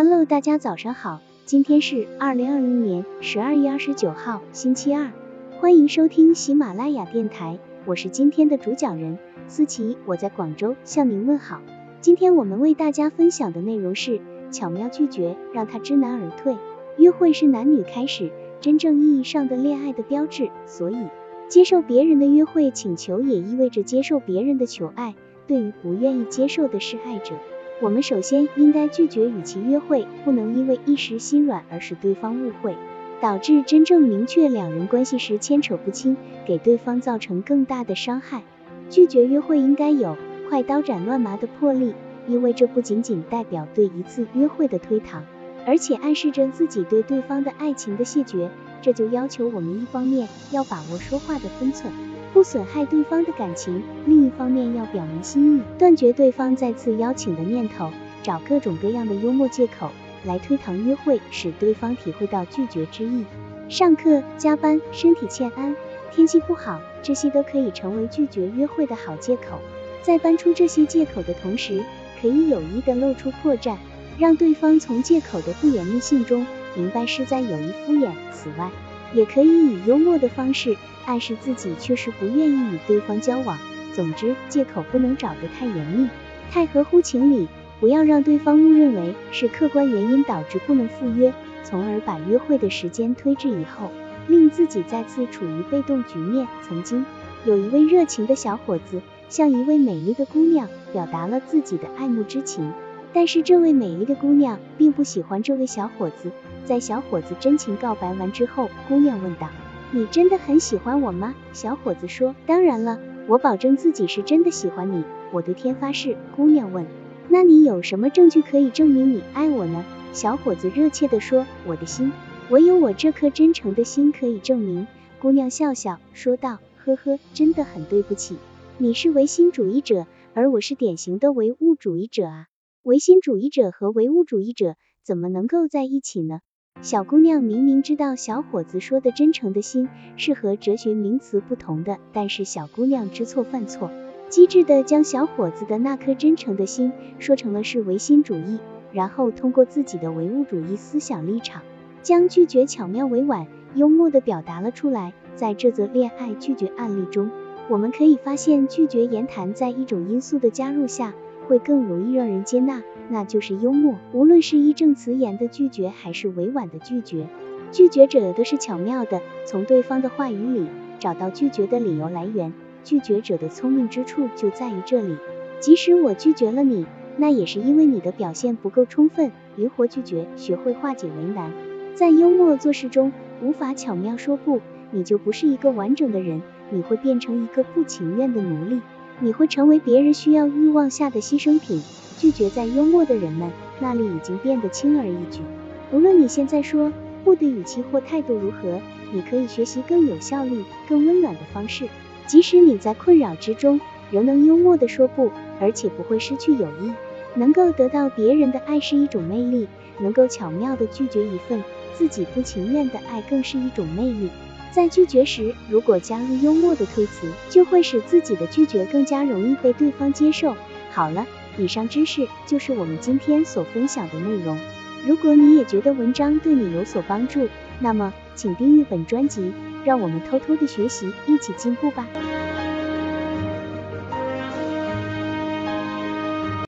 Hello，大家早上好，今天是二零二零年十二月二十九号，星期二，欢迎收听喜马拉雅电台，我是今天的主讲人思琪，我在广州向您问好。今天我们为大家分享的内容是巧妙拒绝，让他知难而退。约会是男女开始真正意义上的恋爱的标志，所以接受别人的约会请求也意味着接受别人的求爱。对于不愿意接受的示爱者，我们首先应该拒绝与其约会，不能因为一时心软而使对方误会，导致真正明确两人关系时牵扯不清，给对方造成更大的伤害。拒绝约会应该有快刀斩乱麻的魄力，因为这不仅仅代表对一次约会的推搪，而且暗示着自己对对方的爱情的谢绝。这就要求我们一方面要把握说话的分寸。不损害对方的感情，另一方面要表明心意，断绝对方再次邀请的念头，找各种各样的幽默借口来推搪约会，使对方体会到拒绝之意。上课、加班、身体欠安、天气不好，这些都可以成为拒绝约会的好借口。在搬出这些借口的同时，可以有意的露出破绽，让对方从借口的不严密性中明白是在有意敷衍。此外，也可以以幽默的方式。暗示自己确实不愿意与对方交往。总之，借口不能找得太严密，太合乎情理，不要让对方误认为是客观原因导致不能赴约，从而把约会的时间推至以后，令自己再次处于被动局面。曾经有一位热情的小伙子向一位美丽的姑娘表达了自己的爱慕之情，但是这位美丽的姑娘并不喜欢这位小伙子。在小伙子真情告白完之后，姑娘问道。你真的很喜欢我吗？小伙子说，当然了，我保证自己是真的喜欢你，我对天发誓。姑娘问，那你有什么证据可以证明你爱我呢？小伙子热切地说，我的心，唯有我这颗真诚的心可以证明。姑娘笑笑说道，呵呵，真的很对不起，你是唯心主义者，而我是典型的唯物主义者啊，唯心主义者和唯物主义者怎么能够在一起呢？小姑娘明明知道小伙子说的真诚的心是和哲学名词不同的，但是小姑娘知错犯错，机智的将小伙子的那颗真诚的心说成了是唯心主义，然后通过自己的唯物主义思想立场，将拒绝巧妙委婉、幽默的表达了出来。在这则恋爱拒绝案例中，我们可以发现拒绝言谈在一种因素的加入下。会更容易让人接纳，那就是幽默。无论是义正辞严的拒绝，还是委婉的拒绝，拒绝者都是巧妙的从对方的话语里找到拒绝的理由来源。拒绝者的聪明之处就在于这里。即使我拒绝了你，那也是因为你的表现不够充分。灵活拒绝，学会化解为难。在幽默做事中，无法巧妙说不，你就不是一个完整的人，你会变成一个不情愿的奴隶。你会成为别人需要欲望下的牺牲品。拒绝在幽默的人们那里已经变得轻而易举。无论你现在说不的语气或态度如何，你可以学习更有效率、更温暖的方式。即使你在困扰之中，仍能幽默的说不，而且不会失去友谊。能够得到别人的爱是一种魅力，能够巧妙的拒绝一份自己不情愿的爱更是一种魅力。在拒绝时，如果加入幽默的推辞，就会使自己的拒绝更加容易被对方接受。好了，以上知识就是我们今天所分享的内容。如果你也觉得文章对你有所帮助，那么请订阅本专辑，让我们偷偷的学习，一起进步吧。